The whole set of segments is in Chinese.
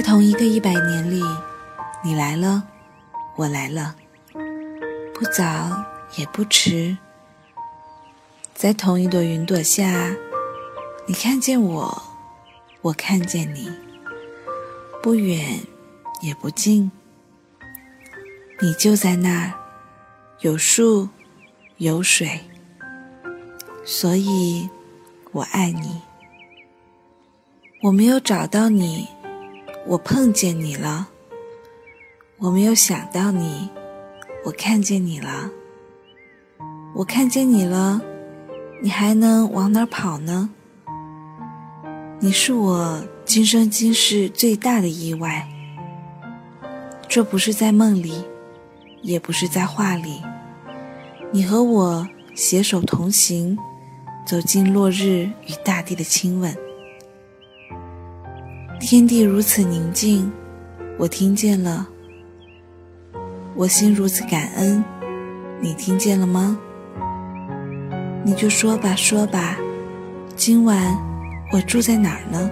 在同一个一百年里，你来了，我来了，不早也不迟。在同一朵云朵下，你看见我，我看见你，不远也不近，你就在那儿，有树，有水，所以我爱你。我没有找到你。我碰见你了，我没有想到你，我看见你了，我看见你了，你还能往哪儿跑呢？你是我今生今世最大的意外，这不是在梦里，也不是在画里，你和我携手同行，走进落日与大地的亲吻。天地如此宁静，我听见了；我心如此感恩，你听见了吗？你就说吧，说吧，今晚我住在哪儿呢？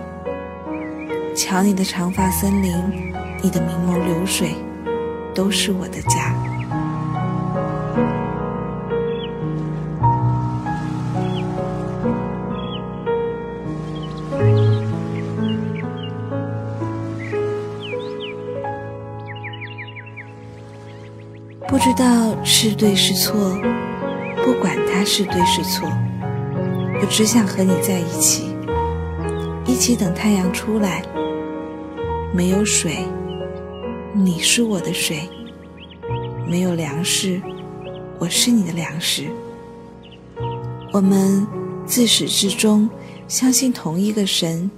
瞧你的长发森林，你的明眸流水，都是我的家。道是对是错，不管它是对是错，我只想和你在一起，一起等太阳出来。没有水，你是我的水；没有粮食，我是你的粮食。我们自始至终相信同一个神，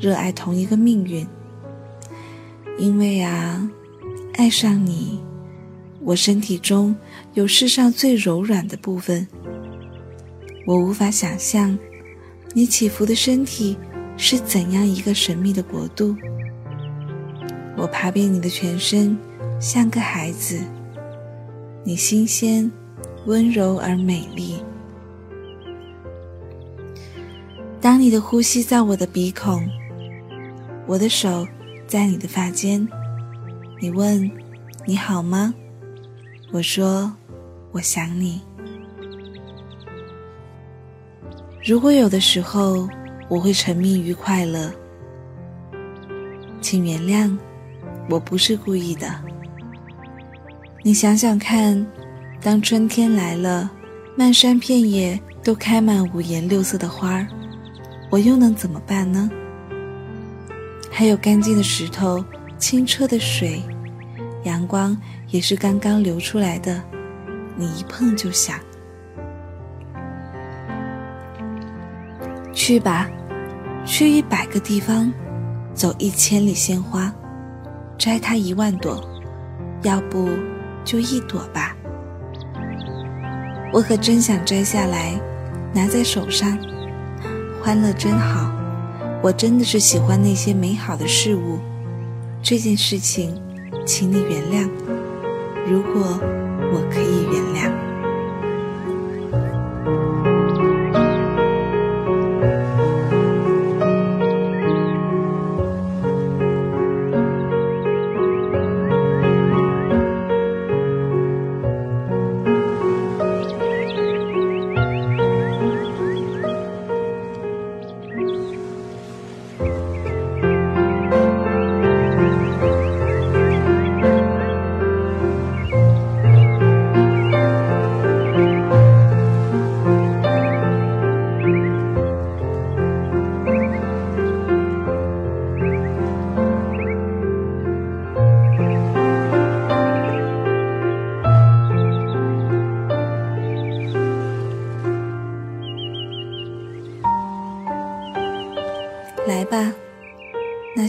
热爱同一个命运。因为啊，爱上你。我身体中有世上最柔软的部分，我无法想象你起伏的身体是怎样一个神秘的国度。我爬遍你的全身，像个孩子，你新鲜、温柔而美丽。当你的呼吸在我的鼻孔，我的手在你的发间，你问：“你好吗？”我说：“我想你。如果有的时候我会沉迷于快乐，请原谅，我不是故意的。你想想看，当春天来了，漫山遍野都开满五颜六色的花儿，我又能怎么办呢？还有干净的石头，清澈的水。”阳光也是刚刚流出来的，你一碰就想。去吧，去一百个地方，走一千里鲜花，摘它一万朵，要不就一朵吧。我可真想摘下来，拿在手上。欢乐真好，我真的是喜欢那些美好的事物。这件事情。请你原谅，如果我可以原谅。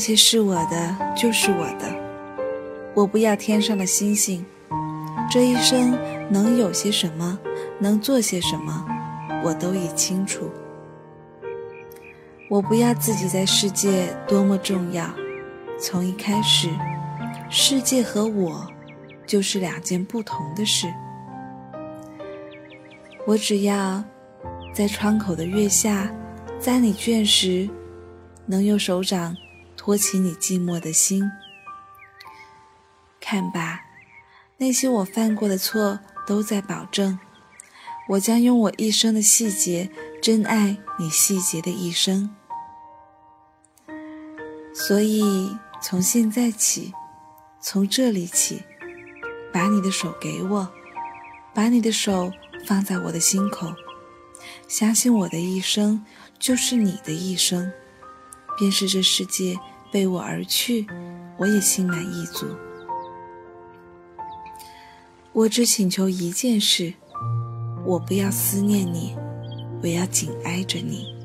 其是我的，就是我的。我不要天上的星星。这一生能有些什么，能做些什么，我都已清楚。我不要自己在世界多么重要。从一开始，世界和我就是两件不同的事。我只要在窗口的月下，在你倦时，能用手掌托起你寂寞的心。看吧，那些我犯过的错都在保证，我将用我一生的细节珍爱你细节的一生。所以从现在起，从这里起，把你的手给我，把你的手。放在我的心口，相信我的一生就是你的一生，便是这世界背我而去，我也心满意足。我只请求一件事：我不要思念你，我要紧挨着你。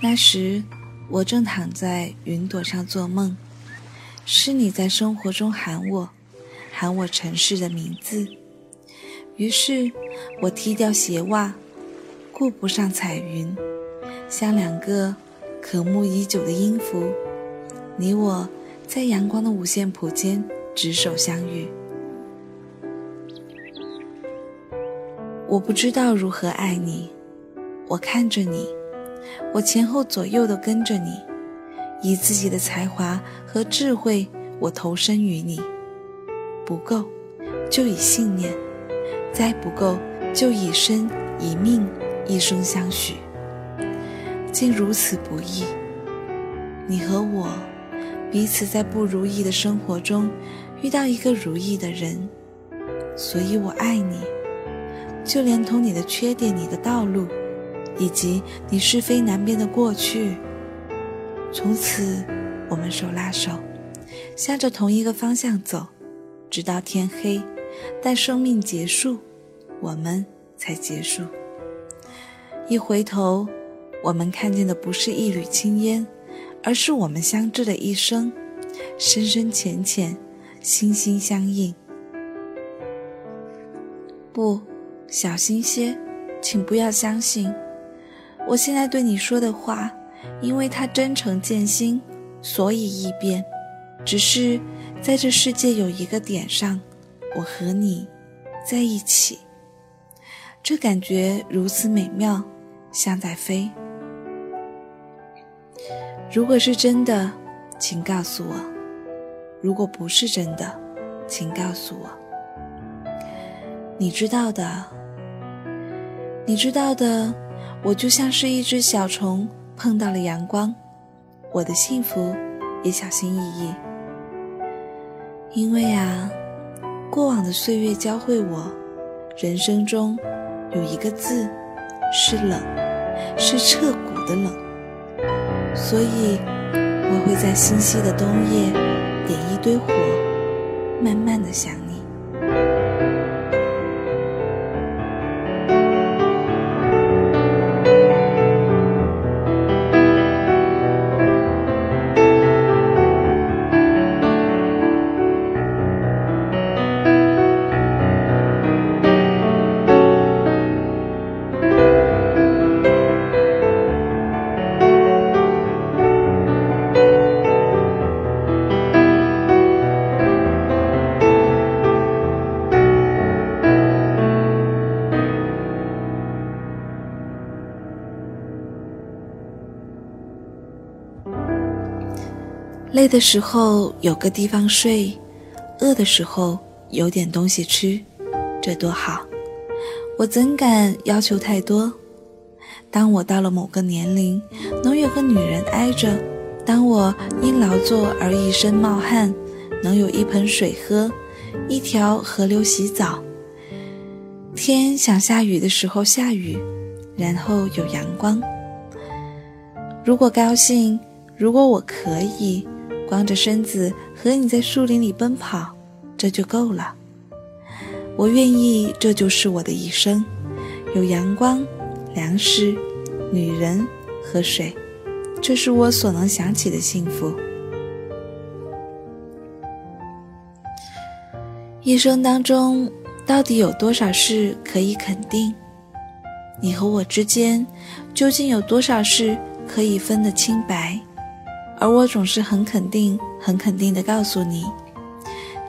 那时我正躺在云朵上做梦，是你在生活中喊我，喊我城市的名字。于是，我踢掉鞋袜，顾不上彩云，像两个渴慕已久的音符，你我在阳光的五线谱间执手相遇。我不知道如何爱你，我看着你，我前后左右都跟着你，以自己的才华和智慧，我投身于你，不够，就以信念。再不够，就以身以命，一生相许。竟如此不易。你和我，彼此在不如意的生活中，遇到一个如意的人，所以我爱你。就连同你的缺点、你的道路，以及你是非难辨的过去，从此我们手拉手，向着同一个方向走，直到天黑。待生命结束，我们才结束。一回头，我们看见的不是一缕青烟，而是我们相知的一生，深深浅浅，心心相印。不，小心些，请不要相信我现在对你说的话，因为它真诚见心，所以易变。只是在这世界有一个点上。我和你在一起，这感觉如此美妙，像在飞。如果是真的，请告诉我；如果不是真的，请告诉我。你知道的，你知道的，我就像是一只小虫碰到了阳光，我的幸福也小心翼翼，因为啊。过往的岁月教会我，人生中有一个字是冷，是彻骨的冷。所以我会在星稀的冬夜点一堆火，慢慢的想你。累的时候有个地方睡，饿的时候有点东西吃，这多好！我怎敢要求太多？当我到了某个年龄，能有个女人挨着；当我因劳作而一身冒汗，能有一盆水喝，一条河流洗澡。天想下雨的时候下雨，然后有阳光。如果高兴，如果我可以。光着身子和你在树林里奔跑，这就够了。我愿意，这就是我的一生，有阳光、粮食、女人和水，这是我所能想起的幸福。一生当中，到底有多少事可以肯定？你和我之间，究竟有多少事可以分得清白？而我总是很肯定、很肯定地告诉你，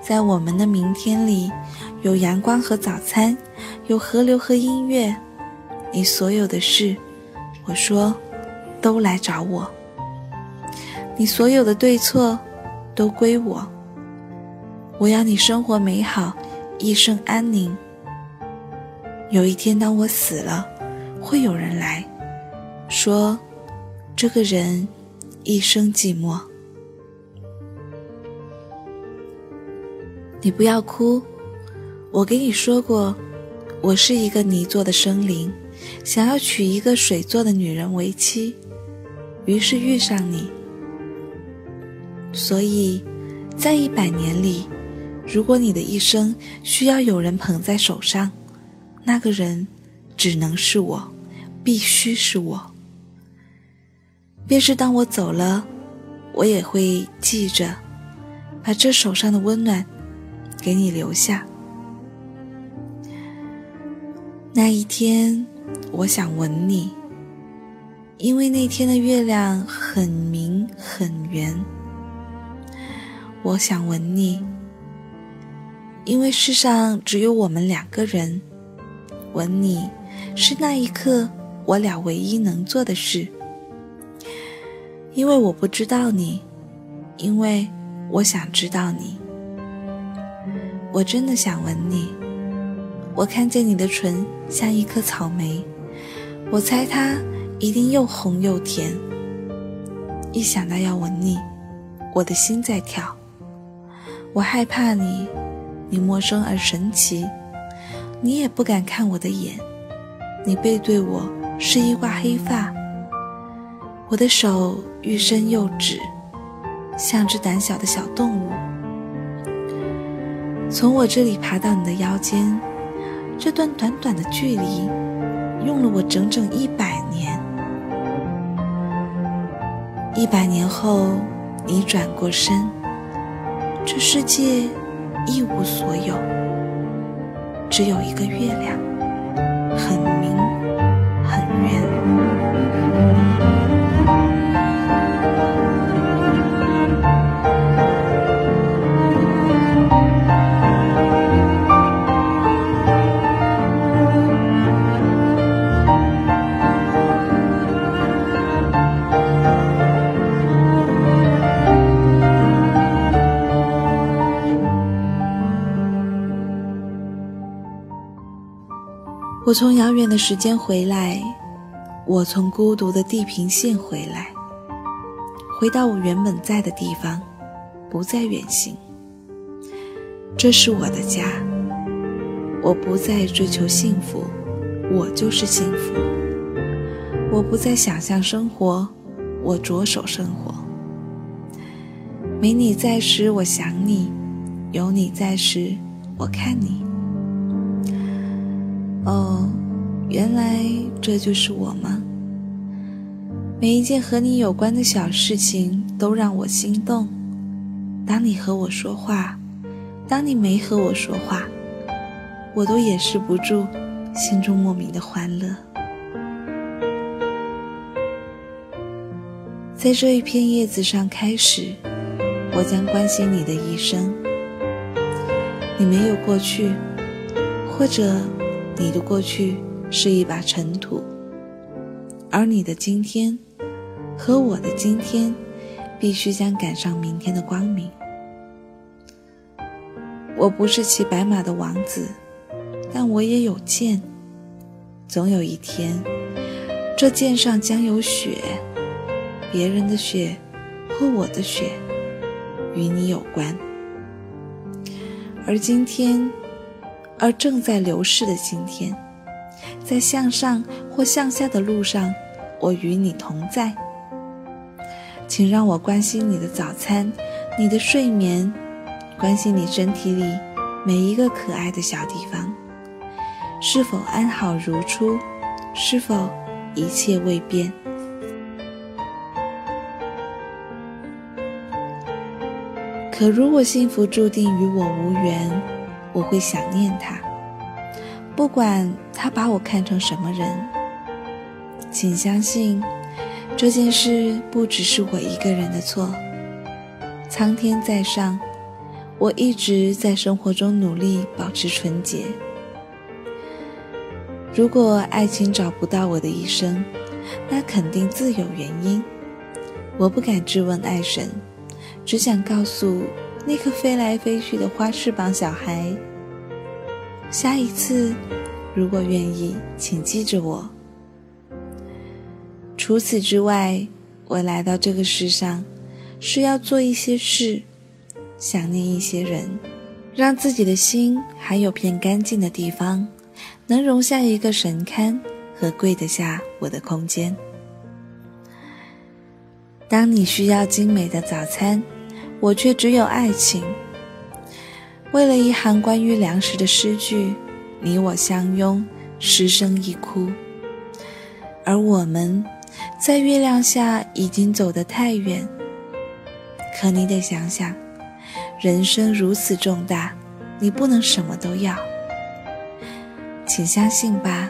在我们的明天里，有阳光和早餐，有河流和音乐。你所有的事，我说，都来找我。你所有的对错，都归我。我要你生活美好，一生安宁。有一天，当我死了，会有人来说，这个人。一生寂寞，你不要哭。我给你说过，我是一个泥做的生灵，想要娶一个水做的女人为妻，于是遇上你。所以，在一百年里，如果你的一生需要有人捧在手上，那个人只能是我，必须是我。便是当我走了，我也会记着，把这手上的温暖给你留下。那一天，我想吻你，因为那天的月亮很明很圆。我想吻你，因为世上只有我们两个人，吻你是那一刻我俩唯一能做的事。因为我不知道你，因为我想知道你。我真的想吻你。我看见你的唇像一颗草莓，我猜它一定又红又甜。一想到要吻你，我的心在跳。我害怕你，你陌生而神奇，你也不敢看我的眼，你背对我是一挂黑发。我的手欲伸又止，像只胆小的小动物。从我这里爬到你的腰间，这段短短的距离，用了我整整一百年。一百年后，你转过身，这世界一无所有，只有一个月亮，很明，很圆。我从遥远的时间回来，我从孤独的地平线回来，回到我原本在的地方，不再远行。这是我的家，我不再追求幸福，我就是幸福。我不再想象生活，我着手生活。没你在时，我想你；有你在时，我看你。哦，原来这就是我吗？每一件和你有关的小事情都让我心动。当你和我说话，当你没和我说话，我都掩饰不住心中莫名的欢乐。在这一片叶子上开始，我将关心你的一生。你没有过去，或者。你的过去是一把尘土，而你的今天和我的今天，必须将赶上明天的光明。我不是骑白马的王子，但我也有剑。总有一天，这剑上将有血，别人的血或我的血，与你有关。而今天。而正在流逝的今天。在向上或向下的路上我与你同在。请让我关心你的早餐你的睡眠关心你身体里每一个可爱的小地方。是否安好如初？是否一切未变？可如果幸福注定与我无缘我会想念他，不管他把我看成什么人。请相信，这件事不只是我一个人的错。苍天在上，我一直在生活中努力保持纯洁。如果爱情找不到我的一生，那肯定自有原因。我不敢质问爱神。只想告诉那个飞来飞去的花翅膀小孩：下一次，如果愿意，请记着我。除此之外，我来到这个世上，是要做一些事，想念一些人，让自己的心还有片干净的地方，能容下一个神龛和跪得下我的空间。当你需要精美的早餐。我却只有爱情。为了一行关于粮食的诗句，你我相拥，失声一哭。而我们，在月亮下已经走得太远。可你得想想，人生如此重大，你不能什么都要。请相信吧，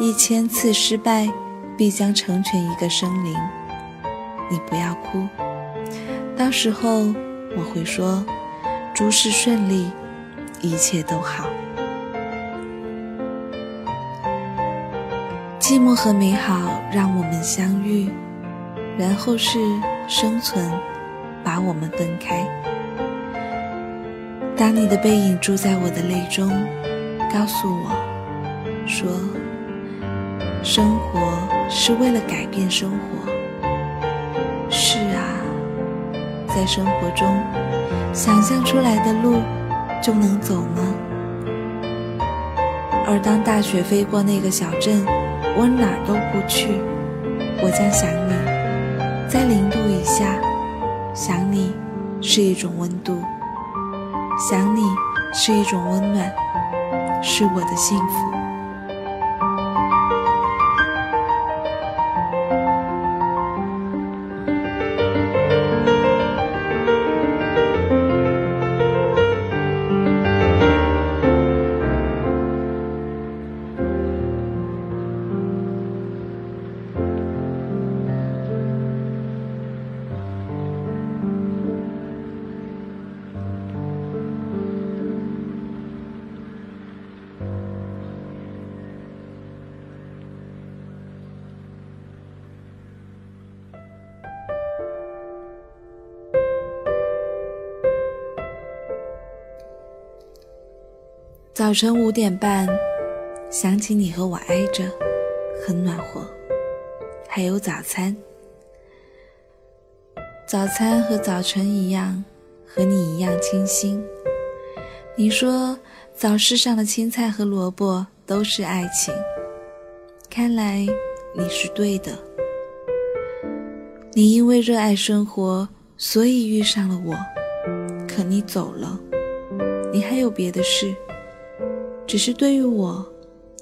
一千次失败，必将成全一个生灵。你不要哭。到时候我会说，诸事顺利，一切都好。寂寞和美好让我们相遇，然后是生存把我们分开。当你的背影住在我的泪中，告诉我说，生活是为了改变生活。是在生活中，想象出来的路就能走吗？而当大雪飞过那个小镇，我哪儿都不去，我将想你，在零度以下，想你是一种温度，想你是一种温暖，是我的幸福。早晨五点半，想起你和我挨着，很暖和。还有早餐，早餐和早晨一样，和你一样清新。你说早市上的青菜和萝卜都是爱情，看来你是对的。你因为热爱生活，所以遇上了我，可你走了，你还有别的事。只是对于我，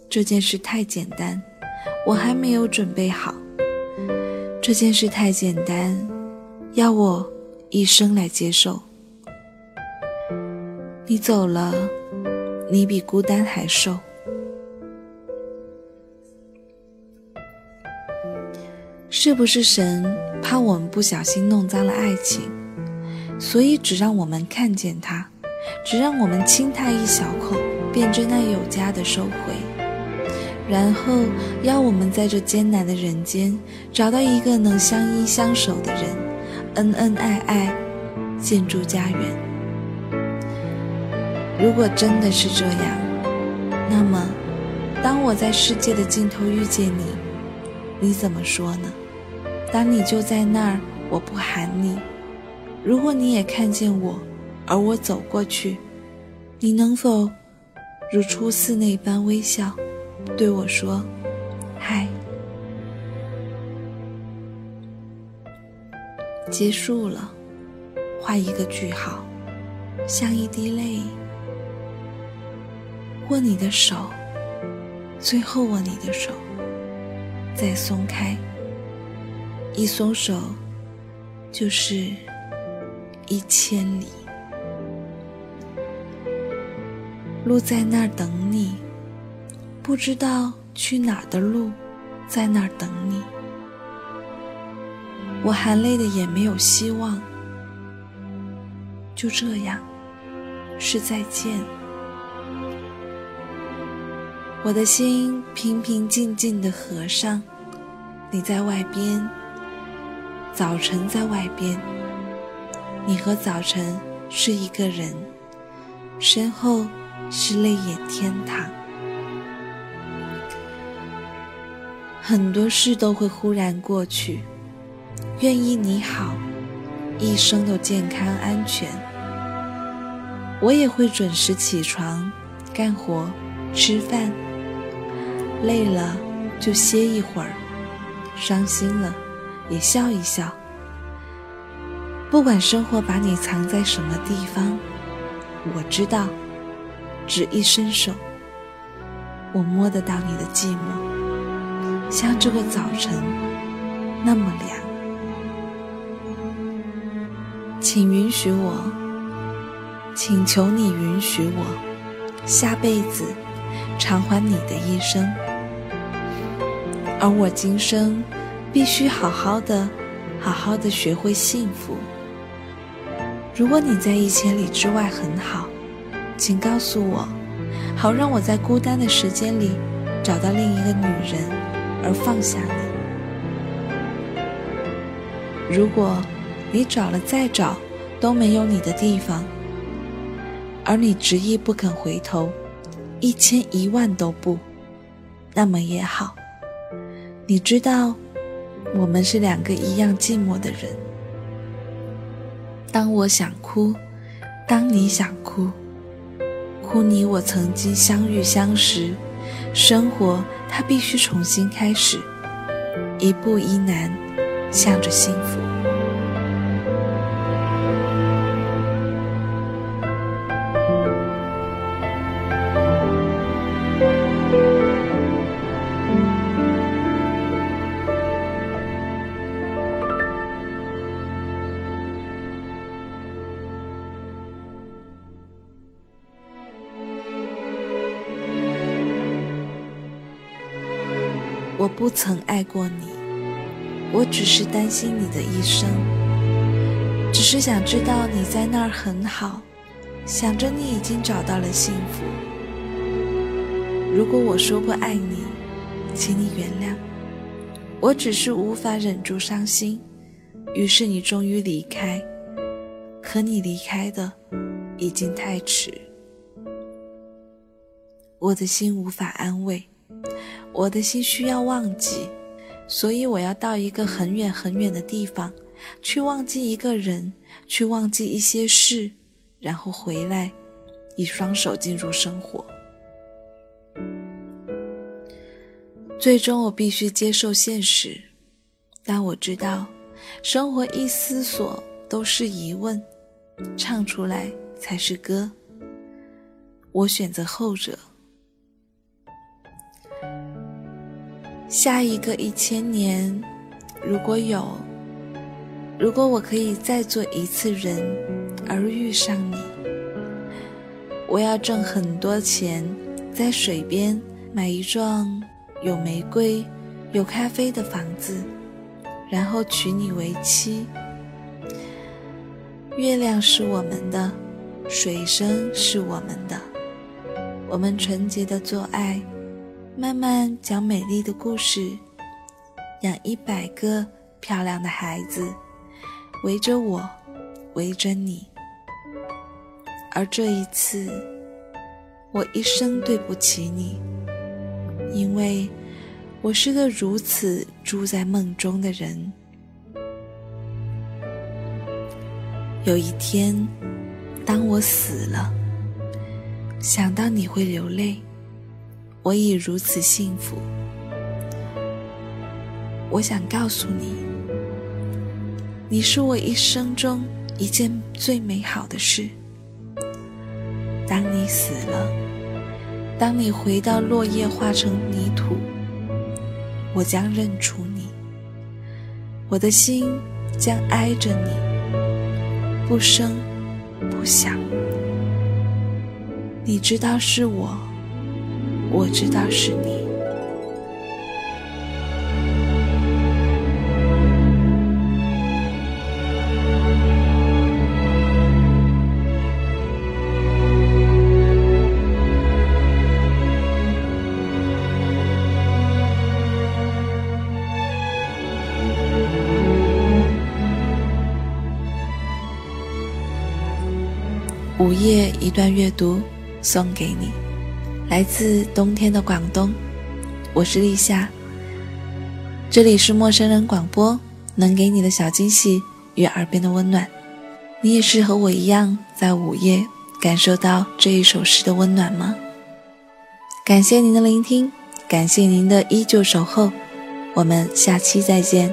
这件事太简单，我还没有准备好。这件事太简单，要我一生来接受。你走了，你比孤单还瘦。是不是神怕我们不小心弄脏了爱情，所以只让我们看见它，只让我们亲它一小口？便真那有加的收回，然后要我们在这艰难的人间找到一个能相依相守的人，恩恩爱爱，建筑家园。如果真的是这样，那么当我在世界的尽头遇见你，你怎么说呢？当你就在那儿，我不喊你。如果你也看见我，而我走过去，你能否？如初次那般微笑，对我说：“嗨。”结束了，画一个句号，像一滴泪。握你的手，最后握你的手，再松开。一松手，就是一千里。路在那儿等你，不知道去哪的路，在那儿等你。我含泪的眼没有希望，就这样，是再见。我的心平平静静的合上，你在外边，早晨在外边，你和早晨是一个人，身后是泪眼天堂。很多事都会忽然过去，愿意你好，一生都健康安全。我也会准时起床，干活，吃饭。累了就歇一会儿，伤心了也笑一笑。不管生活把你藏在什么地方，我知道，只一伸手，我摸得到你的寂寞，像这个早晨那么凉。请允许我，请求你允许我，下辈子偿还你的一生。而我今生必须好好的、好好的学会幸福。如果你在一千里之外很好，请告诉我，好让我在孤单的时间里找到另一个女人，而放下你。如果你找了再找都没有你的地方，而你执意不肯回头，一千一万都不，那么也好。你知道，我们是两个一样寂寞的人。当我想哭，当你想哭，你我曾经相遇相识，生活它必须重新开始，一步一难，向着幸福。不曾爱过你，我只是担心你的一生，只是想知道你在那儿很好，想着你已经找到了幸福。如果我说过爱你，请你原谅，我只是无法忍住伤心，于是你终于离开，可你离开的已经太迟，我的心无法安慰。我的心需要忘记，所以我要到一个很远很远的地方，去忘记一个人，去忘记一些事，然后回来，以双手进入生活。最终，我必须接受现实，但我知道，生活一思索都是疑问，唱出来才是歌。我选择后者。下一个一千年，如果有，如果我可以再做一次人而遇上你，我要挣很多钱，在水边买一幢有玫瑰、有咖啡的房子，然后娶你为妻。月亮是我们的，水声是我们的，我们纯洁的做爱。慢慢讲美丽的故事，养一百个漂亮的孩子，围着我，围着你。而这一次，我一生对不起你，因为我是个如此住在梦中的人。有一天，当我死了，想到你会流泪。我已如此幸福，我想告诉你，你是我一生中一件最美好的事。当你死了，当你回到落叶化成泥土，我将认出你，我的心将挨着你，不声不响。你知道是我，我知道是你。午夜一段阅读，送给你，来自冬天的广东，我是立夏。这里是陌生人广播，能给你的小惊喜与耳边的温暖。你也是和我一样，在午夜感受到这一首诗的温暖吗？感谢您的聆听，感谢您的依旧守候，我们下期再见。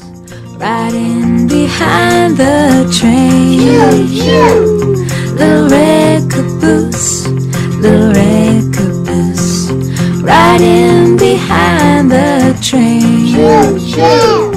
Riding behind the train. Pew. Little red caboose, little red caboose. Riding behind the train. Pew, pew.